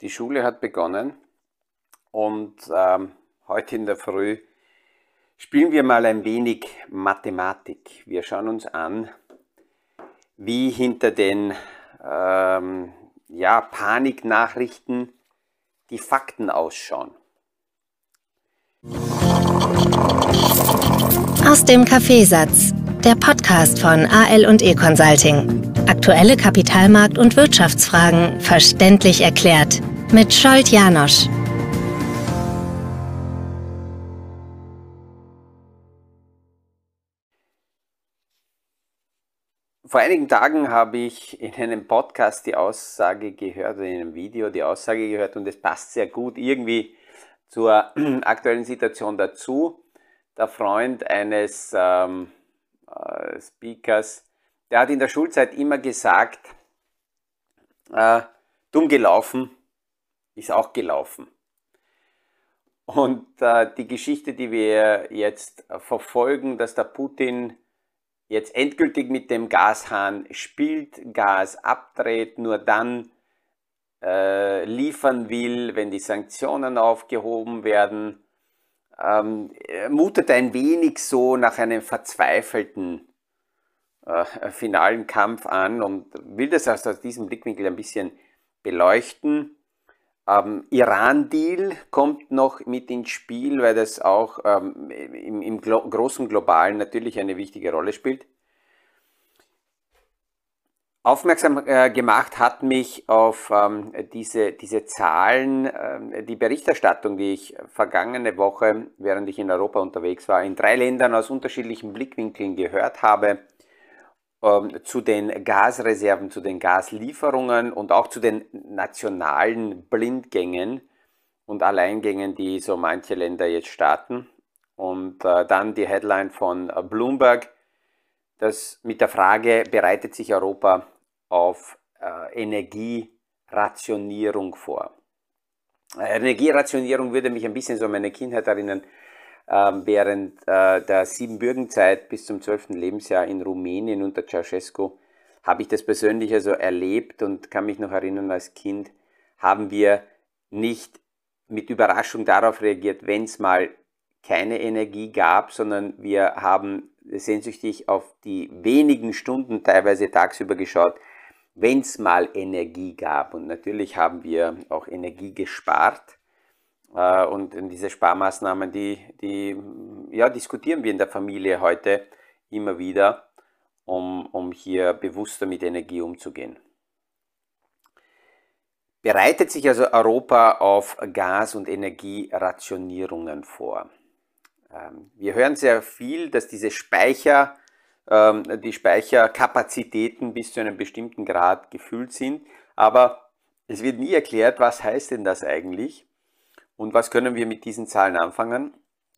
Die Schule hat begonnen und ähm, heute in der Früh spielen wir mal ein wenig Mathematik. Wir schauen uns an, wie hinter den ähm, ja, Paniknachrichten die Fakten ausschauen. Aus dem Kaffeesatz, der Podcast von AL und E Consulting. Aktuelle Kapitalmarkt- und Wirtschaftsfragen verständlich erklärt mit Scholt Janosch. Vor einigen Tagen habe ich in einem Podcast die Aussage gehört, in einem Video die Aussage gehört und es passt sehr gut irgendwie zur aktuellen Situation dazu. Der Freund eines ähm, äh, Speakers, der hat in der Schulzeit immer gesagt, äh, dumm gelaufen, ist auch gelaufen. Und äh, die Geschichte, die wir jetzt verfolgen, dass der Putin jetzt endgültig mit dem Gashahn spielt, Gas abdreht, nur dann äh, liefern will, wenn die Sanktionen aufgehoben werden, ähm, mutet ein wenig so nach einem verzweifelten äh, finalen Kampf an und will das also aus diesem Blickwinkel ein bisschen beleuchten. Ähm, Iran-Deal kommt noch mit ins Spiel, weil das auch ähm, im, im glo großen Globalen natürlich eine wichtige Rolle spielt. Aufmerksam äh, gemacht hat mich auf ähm, diese, diese Zahlen, äh, die Berichterstattung, die ich vergangene Woche, während ich in Europa unterwegs war, in drei Ländern aus unterschiedlichen Blickwinkeln gehört habe ähm, zu den Gasreserven, zu den Gaslieferungen und auch zu den nationalen Blindgängen und Alleingängen, die so manche Länder jetzt starten. Und äh, dann die Headline von Bloomberg, das mit der Frage, bereitet sich Europa auf äh, Energierationierung vor? Äh, Energierationierung würde mich ein bisschen so an meine Kindheit erinnern ähm, während äh, der Siebenbürgenzeit bis zum 12. Lebensjahr in Rumänien unter Ceausescu habe ich das persönlich also erlebt und kann mich noch erinnern, als Kind haben wir nicht mit Überraschung darauf reagiert, wenn es mal keine Energie gab, sondern wir haben sehnsüchtig auf die wenigen Stunden teilweise tagsüber geschaut, wenn es mal Energie gab. Und natürlich haben wir auch Energie gespart. Äh, und diese Sparmaßnahmen, die, die ja, diskutieren wir in der Familie heute immer wieder, um, um hier bewusster mit Energie umzugehen. Bereitet sich also Europa auf Gas- und Energierationierungen vor? Ähm, wir hören sehr viel, dass diese Speicher, ähm, die Speicherkapazitäten bis zu einem bestimmten Grad gefüllt sind, aber es wird nie erklärt, was heißt denn das eigentlich? Und was können wir mit diesen Zahlen anfangen?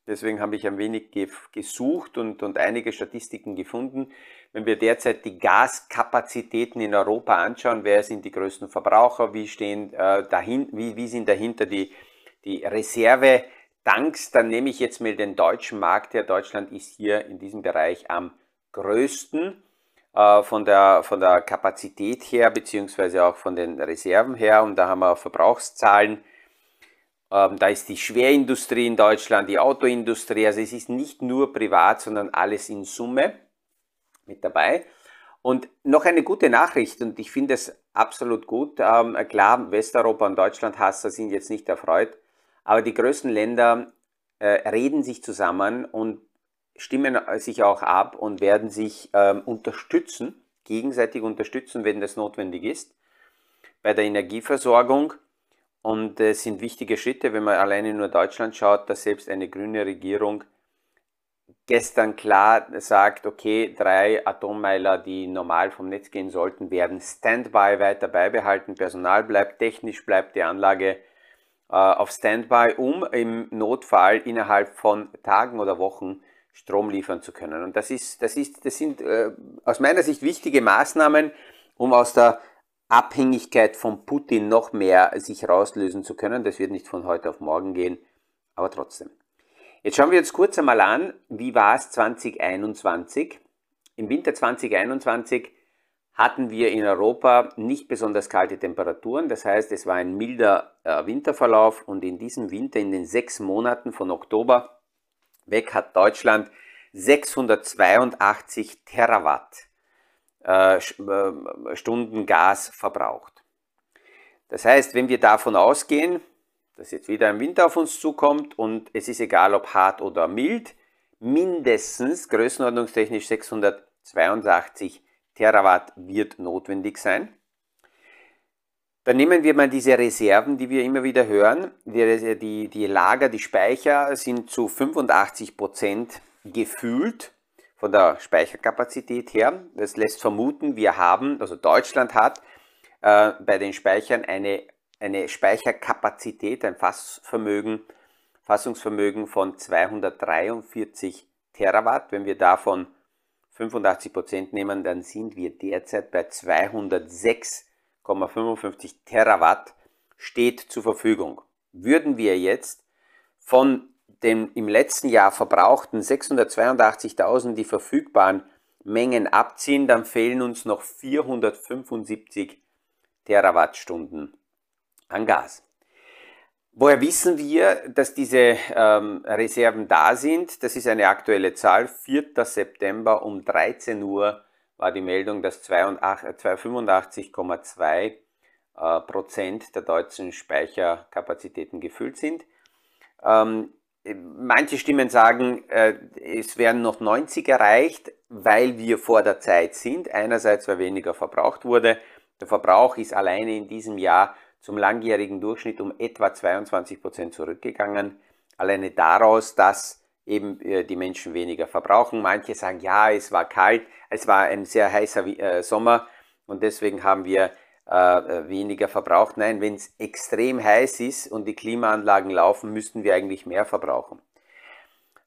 Deswegen habe ich ein wenig gesucht und, und einige Statistiken gefunden. Wenn wir derzeit die Gaskapazitäten in Europa anschauen, wer sind die größten Verbraucher, wie, stehen, äh, dahin, wie, wie sind dahinter die, die Reserve-Tanks, dann nehme ich jetzt mal den deutschen Markt her. Deutschland ist hier in diesem Bereich am größten äh, von, der, von der Kapazität her, beziehungsweise auch von den Reserven her. Und da haben wir Verbrauchszahlen ähm, da ist die Schwerindustrie in Deutschland, die Autoindustrie. Also es ist nicht nur privat, sondern alles in Summe mit dabei. Und noch eine gute Nachricht, und ich finde es absolut gut. Ähm, klar, Westeuropa und Deutschland-Hasser sind jetzt nicht erfreut, aber die größten Länder äh, reden sich zusammen und stimmen sich auch ab und werden sich ähm, unterstützen, gegenseitig unterstützen, wenn das notwendig ist, bei der Energieversorgung. Und es äh, sind wichtige Schritte, wenn man alleine nur Deutschland schaut, dass selbst eine grüne Regierung gestern klar sagt, okay, drei Atommeiler, die normal vom Netz gehen sollten, werden Standby weiter beibehalten. Personal bleibt, technisch bleibt die Anlage äh, auf Standby, um im Notfall innerhalb von Tagen oder Wochen Strom liefern zu können. Und das, ist, das, ist, das sind äh, aus meiner Sicht wichtige Maßnahmen, um aus der Abhängigkeit von Putin noch mehr sich rauslösen zu können. Das wird nicht von heute auf morgen gehen, aber trotzdem. Jetzt schauen wir uns kurz einmal an, wie war es 2021? Im Winter 2021 hatten wir in Europa nicht besonders kalte Temperaturen. Das heißt, es war ein milder äh, Winterverlauf und in diesem Winter, in den sechs Monaten von Oktober weg, hat Deutschland 682 Terawatt äh, äh, Stunden Gas verbraucht. Das heißt, wenn wir davon ausgehen, dass jetzt wieder ein Winter auf uns zukommt und es ist egal ob hart oder mild, mindestens größenordnungstechnisch 682 Terawatt wird notwendig sein. Dann nehmen wir mal diese Reserven, die wir immer wieder hören. Die, die, die Lager, die Speicher sind zu 85 Prozent gefüllt von der Speicherkapazität her. Das lässt vermuten, wir haben, also Deutschland hat äh, bei den Speichern eine, eine Speicherkapazität, ein Fassvermögen, Fassungsvermögen von 243 Terawatt. Wenn wir davon 85 Prozent nehmen, dann sind wir derzeit bei 206,55 Terawatt steht zur Verfügung. Würden wir jetzt von den im letzten Jahr verbrauchten 682.000 die verfügbaren Mengen abziehen, dann fehlen uns noch 475 Terawattstunden an Gas. Woher wissen wir, dass diese ähm, Reserven da sind? Das ist eine aktuelle Zahl. 4. September um 13 Uhr war die Meldung, dass 85,2 äh, Prozent der deutschen Speicherkapazitäten gefüllt sind. Ähm, Manche Stimmen sagen, äh, es werden noch 90 erreicht, weil wir vor der Zeit sind. Einerseits, weil weniger verbraucht wurde. Der Verbrauch ist alleine in diesem Jahr zum langjährigen Durchschnitt um etwa 22 Prozent zurückgegangen. Alleine daraus, dass eben äh, die Menschen weniger verbrauchen. Manche sagen, ja, es war kalt, es war ein sehr heißer äh, Sommer und deswegen haben wir äh, weniger verbraucht. Nein, wenn es extrem heiß ist und die Klimaanlagen laufen, müssten wir eigentlich mehr verbrauchen.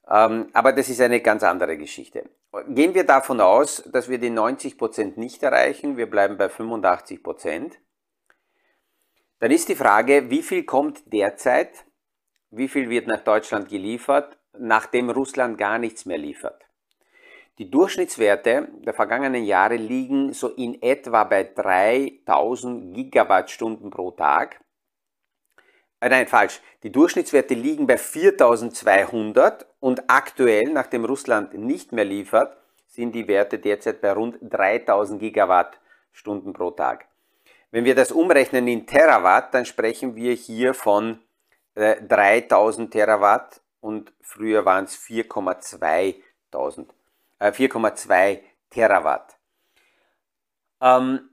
Ähm, aber das ist eine ganz andere Geschichte. Gehen wir davon aus, dass wir die 90% nicht erreichen, wir bleiben bei 85%, dann ist die Frage, wie viel kommt derzeit, wie viel wird nach Deutschland geliefert, nachdem Russland gar nichts mehr liefert. Die Durchschnittswerte der vergangenen Jahre liegen so in etwa bei 3000 Gigawattstunden pro Tag. Äh, nein, falsch. Die Durchschnittswerte liegen bei 4200 und aktuell, nachdem Russland nicht mehr liefert, sind die Werte derzeit bei rund 3000 Gigawattstunden pro Tag. Wenn wir das umrechnen in Terawatt, dann sprechen wir hier von äh, 3000 Terawatt und früher waren es 4,2 4,2 äh, Terawatt. Ähm,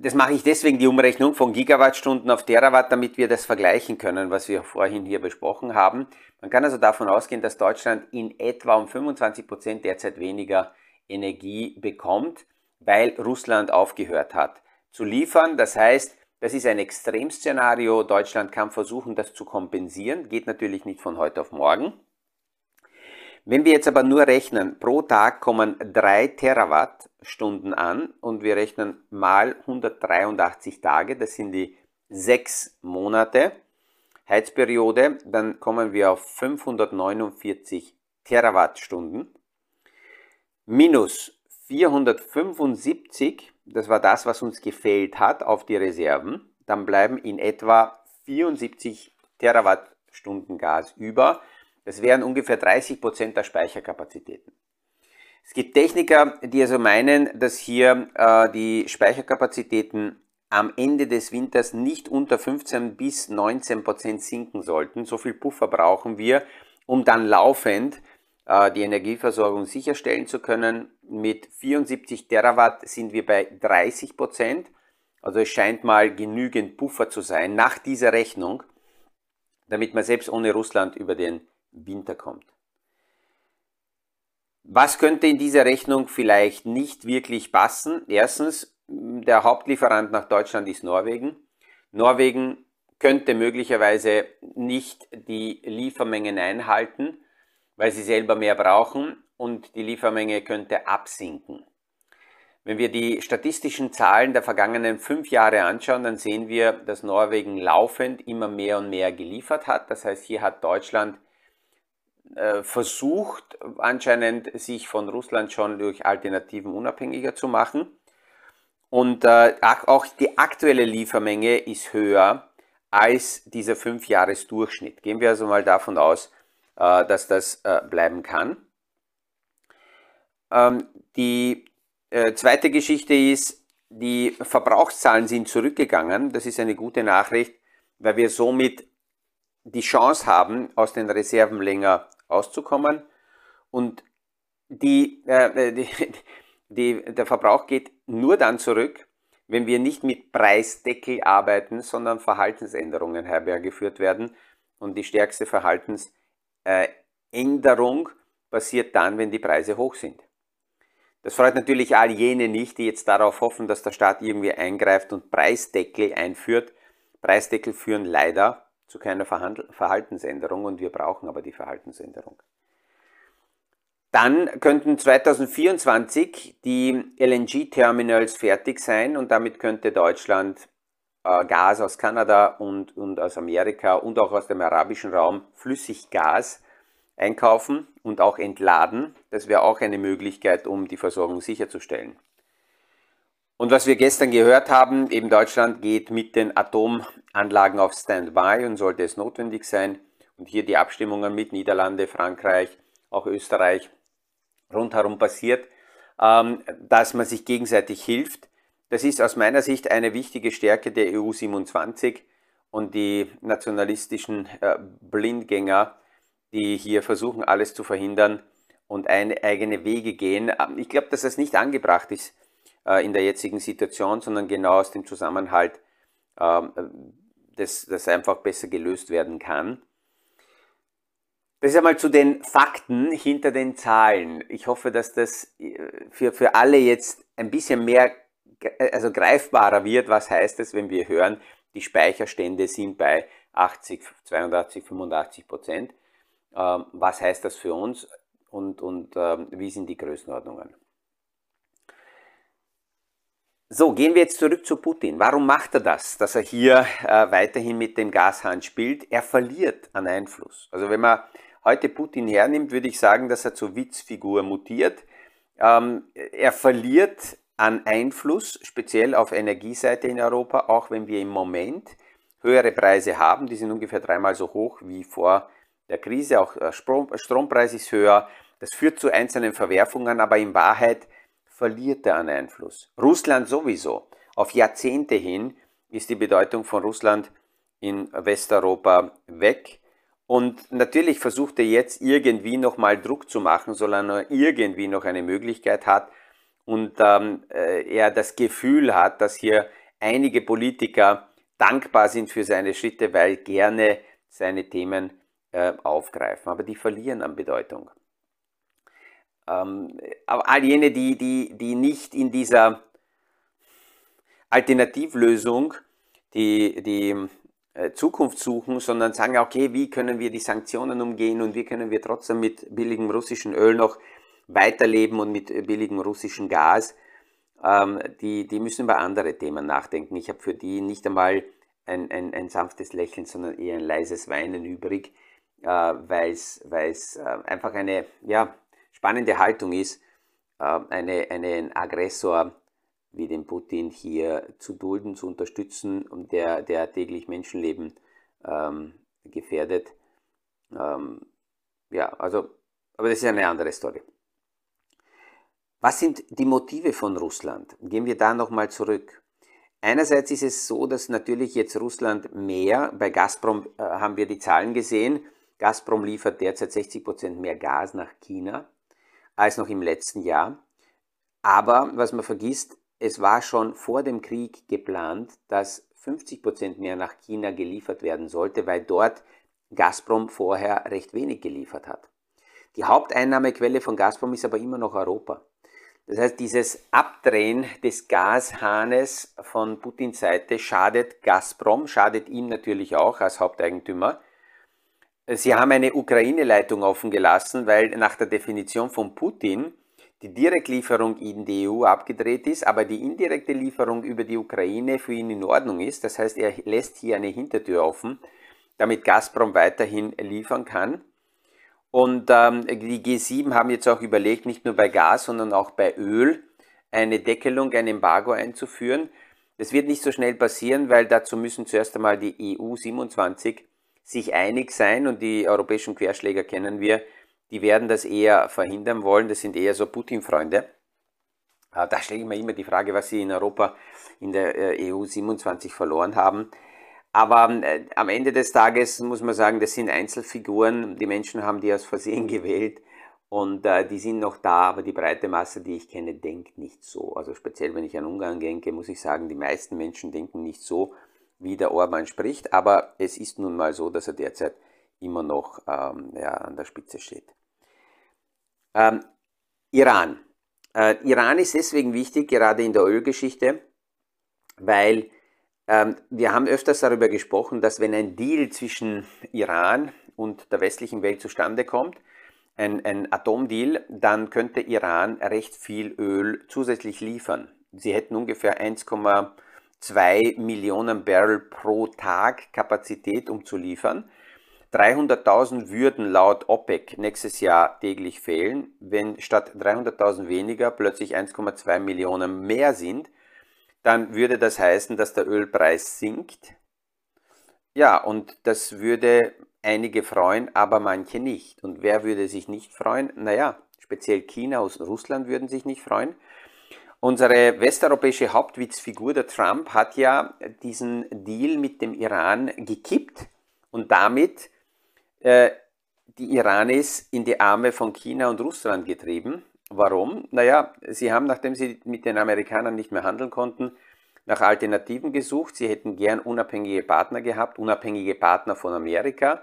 das mache ich deswegen die Umrechnung von Gigawattstunden auf Terawatt, damit wir das vergleichen können, was wir vorhin hier besprochen haben. Man kann also davon ausgehen, dass Deutschland in etwa um 25 Prozent derzeit weniger Energie bekommt, weil Russland aufgehört hat zu liefern. Das heißt, das ist ein Extremszenario. Deutschland kann versuchen, das zu kompensieren. Geht natürlich nicht von heute auf morgen. Wenn wir jetzt aber nur rechnen, pro Tag kommen 3 Terawattstunden an und wir rechnen mal 183 Tage, das sind die 6 Monate Heizperiode, dann kommen wir auf 549 Terawattstunden minus 475, das war das, was uns gefehlt hat auf die Reserven, dann bleiben in etwa 74 Terawattstunden Gas über. Das wären ungefähr 30 Prozent der Speicherkapazitäten. Es gibt Techniker, die also meinen, dass hier äh, die Speicherkapazitäten am Ende des Winters nicht unter 15 bis 19 Prozent sinken sollten. So viel Puffer brauchen wir, um dann laufend äh, die Energieversorgung sicherstellen zu können. Mit 74 Terawatt sind wir bei 30 Prozent. Also es scheint mal genügend Puffer zu sein nach dieser Rechnung, damit man selbst ohne Russland über den Winter kommt. Was könnte in dieser Rechnung vielleicht nicht wirklich passen? Erstens, der Hauptlieferant nach Deutschland ist Norwegen. Norwegen könnte möglicherweise nicht die Liefermengen einhalten, weil sie selber mehr brauchen und die Liefermenge könnte absinken. Wenn wir die statistischen Zahlen der vergangenen fünf Jahre anschauen, dann sehen wir, dass Norwegen laufend immer mehr und mehr geliefert hat. Das heißt, hier hat Deutschland äh, versucht anscheinend sich von Russland schon durch Alternativen unabhängiger zu machen. Und äh, auch die aktuelle Liefermenge ist höher als dieser 5-Jahres-Durchschnitt. Gehen wir also mal davon aus, äh, dass das äh, bleiben kann. Ähm, die äh, zweite Geschichte ist, die Verbrauchszahlen sind zurückgegangen. Das ist eine gute Nachricht, weil wir somit die Chance haben, aus den Reserven länger auszukommen. Und die, äh, die, die, der Verbrauch geht nur dann zurück, wenn wir nicht mit Preisdeckel arbeiten, sondern Verhaltensänderungen herbeigeführt werden. Und die stärkste Verhaltensänderung passiert dann, wenn die Preise hoch sind. Das freut natürlich all jene nicht, die jetzt darauf hoffen, dass der Staat irgendwie eingreift und Preisdeckel einführt. Preisdeckel führen leider zu keiner Verhaltensänderung und wir brauchen aber die Verhaltensänderung. Dann könnten 2024 die LNG-Terminals fertig sein und damit könnte Deutschland äh, Gas aus Kanada und, und aus Amerika und auch aus dem arabischen Raum Flüssiggas einkaufen und auch entladen. Das wäre auch eine Möglichkeit, um die Versorgung sicherzustellen. Und was wir gestern gehört haben, eben Deutschland geht mit den Atomanlagen auf Standby und sollte es notwendig sein. Und hier die Abstimmungen mit Niederlande, Frankreich, auch Österreich rundherum passiert, ähm, dass man sich gegenseitig hilft. Das ist aus meiner Sicht eine wichtige Stärke der EU 27 und die nationalistischen äh, Blindgänger die hier versuchen, alles zu verhindern und eine, eigene Wege gehen. Ähm, ich glaube, dass das nicht angebracht ist äh, in der jetzigen Situation, sondern genau aus dem Zusammenhalt, äh, dass das einfach besser gelöst werden kann. Das ist einmal zu den Fakten hinter den Zahlen. Ich hoffe, dass das äh, für, für alle jetzt ein bisschen mehr also greifbarer wird. Was heißt es, wenn wir hören, die Speicherstände sind bei 80, 82, 85 Prozent. Ähm, was heißt das für uns und, und ähm, wie sind die Größenordnungen. So, gehen wir jetzt zurück zu Putin. Warum macht er das, dass er hier äh, weiterhin mit dem Gashahn spielt? Er verliert an Einfluss. Also wenn man heute Putin hernimmt, würde ich sagen, dass er zur Witzfigur mutiert. Ähm, er verliert an Einfluss, speziell auf Energieseite in Europa, auch wenn wir im Moment höhere Preise haben. Die sind ungefähr dreimal so hoch wie vor der Krise, auch der Strompreis ist höher. Das führt zu einzelnen Verwerfungen, aber in Wahrheit verliert er an Einfluss. Russland sowieso. Auf Jahrzehnte hin ist die Bedeutung von Russland in Westeuropa weg. Und natürlich versucht er jetzt irgendwie nochmal Druck zu machen, solange er irgendwie noch eine Möglichkeit hat und ähm, äh, er das Gefühl hat, dass hier einige Politiker dankbar sind für seine Schritte, weil gerne seine Themen äh, aufgreifen, aber die verlieren an Bedeutung. Ähm, aber all jene, die, die, die nicht in dieser Alternativlösung die, die äh, Zukunft suchen, sondern sagen, okay, wie können wir die Sanktionen umgehen und wie können wir trotzdem mit billigem russischen Öl noch weiterleben und mit billigem russischen Gas, ähm, die, die müssen über andere Themen nachdenken. Ich habe für die nicht einmal ein, ein, ein sanftes Lächeln, sondern eher ein leises Weinen übrig äh, weil es äh, einfach eine ja, spannende Haltung ist, äh, eine, einen Aggressor wie den Putin hier zu dulden, zu unterstützen und der, der täglich Menschenleben ähm, gefährdet. Ähm, ja, also, aber das ist eine andere Story. Was sind die Motive von Russland? Gehen wir da nochmal zurück. Einerseits ist es so, dass natürlich jetzt Russland mehr, bei Gazprom äh, haben wir die Zahlen gesehen, Gazprom liefert derzeit 60 Prozent mehr Gas nach China als noch im letzten Jahr. Aber was man vergisst, es war schon vor dem Krieg geplant, dass 50 Prozent mehr nach China geliefert werden sollte, weil dort Gazprom vorher recht wenig geliefert hat. Die Haupteinnahmequelle von Gazprom ist aber immer noch Europa. Das heißt, dieses Abdrehen des Gashahnes von Putins Seite schadet Gazprom, schadet ihm natürlich auch als Haupteigentümer. Sie haben eine Ukraine-Leitung offen gelassen, weil nach der Definition von Putin die Direktlieferung in die EU abgedreht ist, aber die indirekte Lieferung über die Ukraine für ihn in Ordnung ist. Das heißt, er lässt hier eine Hintertür offen, damit Gazprom weiterhin liefern kann. Und ähm, die G7 haben jetzt auch überlegt, nicht nur bei Gas, sondern auch bei Öl eine Deckelung, ein Embargo einzuführen. Das wird nicht so schnell passieren, weil dazu müssen zuerst einmal die EU 27 sich einig sein und die europäischen Querschläger kennen wir, die werden das eher verhindern wollen. Das sind eher so Putin-Freunde. Da stelle ich mir immer die Frage, was sie in Europa in der äh, EU 27 verloren haben. Aber äh, am Ende des Tages muss man sagen, das sind Einzelfiguren. Die Menschen haben die aus Versehen gewählt und äh, die sind noch da, aber die breite Masse, die ich kenne, denkt nicht so. Also speziell, wenn ich an Ungarn denke, muss ich sagen, die meisten Menschen denken nicht so, wie der Orban spricht. Aber es ist nun mal so, dass er derzeit immer noch ähm, ja, an der Spitze steht. Ähm, Iran. Äh, Iran ist deswegen wichtig, gerade in der Ölgeschichte, weil ähm, wir haben öfters darüber gesprochen, dass wenn ein Deal zwischen Iran und der westlichen Welt zustande kommt, ein, ein Atomdeal, dann könnte Iran recht viel Öl zusätzlich liefern. Sie hätten ungefähr 1,2 Millionen Barrel pro Tag Kapazität, um zu liefern. 300.000 würden laut OPEC nächstes Jahr täglich fehlen. Wenn statt 300.000 weniger plötzlich 1,2 Millionen mehr sind, dann würde das heißen, dass der Ölpreis sinkt. Ja, und das würde einige freuen, aber manche nicht. Und wer würde sich nicht freuen? Naja, speziell China und Russland würden sich nicht freuen. Unsere westeuropäische Hauptwitzfigur, der Trump, hat ja diesen Deal mit dem Iran gekippt und damit äh, die Iranis in die Arme von China und Russland getrieben. Warum? Naja, sie haben, nachdem sie mit den Amerikanern nicht mehr handeln konnten, nach Alternativen gesucht. Sie hätten gern unabhängige Partner gehabt, unabhängige Partner von Amerika.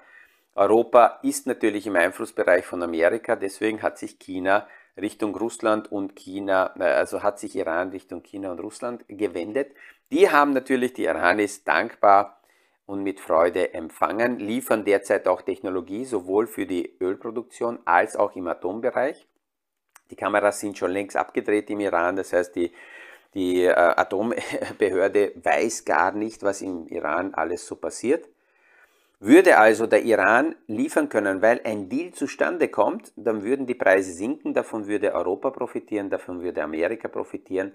Europa ist natürlich im Einflussbereich von Amerika, deswegen hat sich China Richtung Russland und China, äh, also hat sich Iran Richtung China und Russland gewendet. Die haben natürlich die Iranis dankbar und mit Freude empfangen, liefern derzeit auch Technologie sowohl für die Ölproduktion als auch im Atombereich. Die Kameras sind schon längst abgedreht im Iran, das heißt, die, die äh, Atombehörde weiß gar nicht, was im Iran alles so passiert. Würde also der Iran liefern können, weil ein Deal zustande kommt, dann würden die Preise sinken, davon würde Europa profitieren, davon würde Amerika profitieren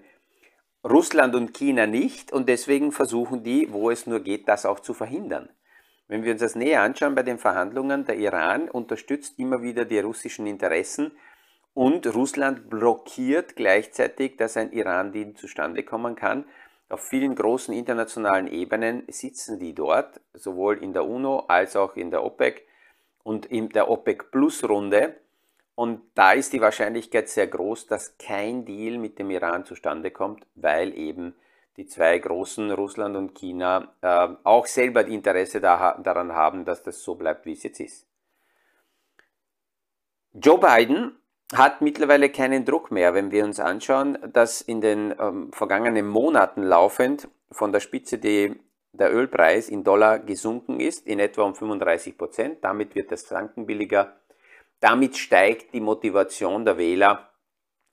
Russland und China nicht und deswegen versuchen die, wo es nur geht, das auch zu verhindern. Wenn wir uns das näher anschauen bei den Verhandlungen, der Iran unterstützt immer wieder die russischen Interessen und Russland blockiert gleichzeitig, dass ein Iran-Deal zustande kommen kann. Auf vielen großen internationalen Ebenen sitzen die dort, sowohl in der UNO als auch in der OPEC und in der OPEC-Plus-Runde und da ist die Wahrscheinlichkeit sehr groß, dass kein Deal mit dem Iran zustande kommt, weil eben die zwei großen, Russland und China, äh, auch selber die Interesse da, daran haben, dass das so bleibt, wie es jetzt ist. Joe Biden hat mittlerweile keinen Druck mehr, wenn wir uns anschauen, dass in den ähm, vergangenen Monaten laufend von der Spitze die, der Ölpreis in Dollar gesunken ist, in etwa um 35 Prozent. Damit wird das Franken billiger damit steigt die Motivation der Wähler,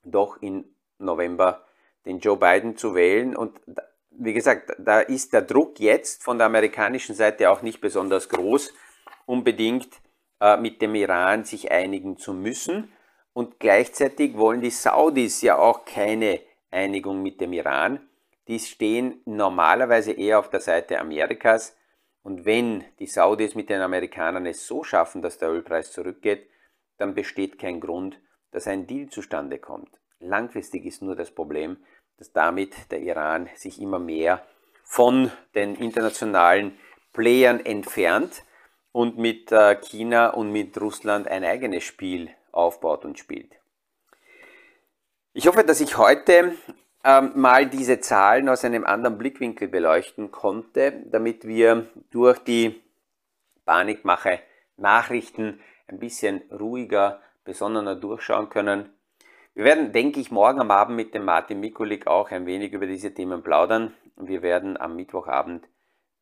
doch im November den Joe Biden zu wählen. Und wie gesagt, da ist der Druck jetzt von der amerikanischen Seite auch nicht besonders groß, unbedingt äh, mit dem Iran sich einigen zu müssen. Und gleichzeitig wollen die Saudis ja auch keine Einigung mit dem Iran. Die stehen normalerweise eher auf der Seite Amerikas. Und wenn die Saudis mit den Amerikanern es so schaffen, dass der Ölpreis zurückgeht, dann besteht kein Grund, dass ein Deal zustande kommt. Langfristig ist nur das Problem, dass damit der Iran sich immer mehr von den internationalen Playern entfernt und mit äh, China und mit Russland ein eigenes Spiel aufbaut und spielt. Ich hoffe, dass ich heute ähm, mal diese Zahlen aus einem anderen Blickwinkel beleuchten konnte, damit wir durch die Panikmache Nachrichten ein bisschen ruhiger, besonnener durchschauen können. Wir werden, denke ich, morgen am Abend mit dem Martin Mikulik auch ein wenig über diese Themen plaudern. Wir werden am Mittwochabend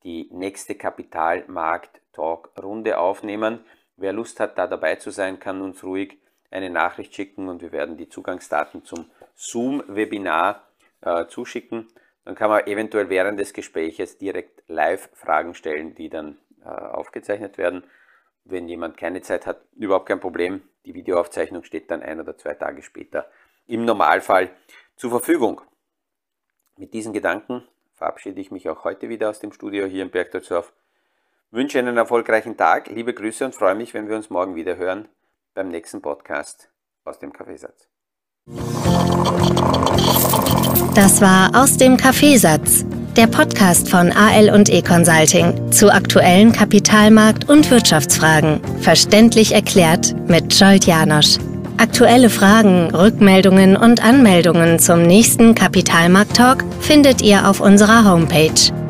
die nächste Kapitalmarkt-Talk-Runde aufnehmen. Wer Lust hat, da dabei zu sein, kann uns ruhig eine Nachricht schicken und wir werden die Zugangsdaten zum Zoom-Webinar äh, zuschicken. Dann kann man eventuell während des Gespräches direkt live Fragen stellen, die dann äh, aufgezeichnet werden. Wenn jemand keine Zeit hat, überhaupt kein Problem. Die Videoaufzeichnung steht dann ein oder zwei Tage später im Normalfall zur Verfügung. Mit diesen Gedanken verabschiede ich mich auch heute wieder aus dem Studio hier in Bergdorfsdorf. Wünsche einen erfolgreichen Tag, liebe Grüße und freue mich, wenn wir uns morgen wieder hören beim nächsten Podcast aus dem Kaffeesatz. Das war aus dem Kaffeesatz, der Podcast von AL und E Consulting zu aktuellen Kapitalmarkt- und Wirtschaftsfragen, verständlich erklärt mit Scholt Janosch. Aktuelle Fragen, Rückmeldungen und Anmeldungen zum nächsten Kapitalmarkt-Talk findet ihr auf unserer Homepage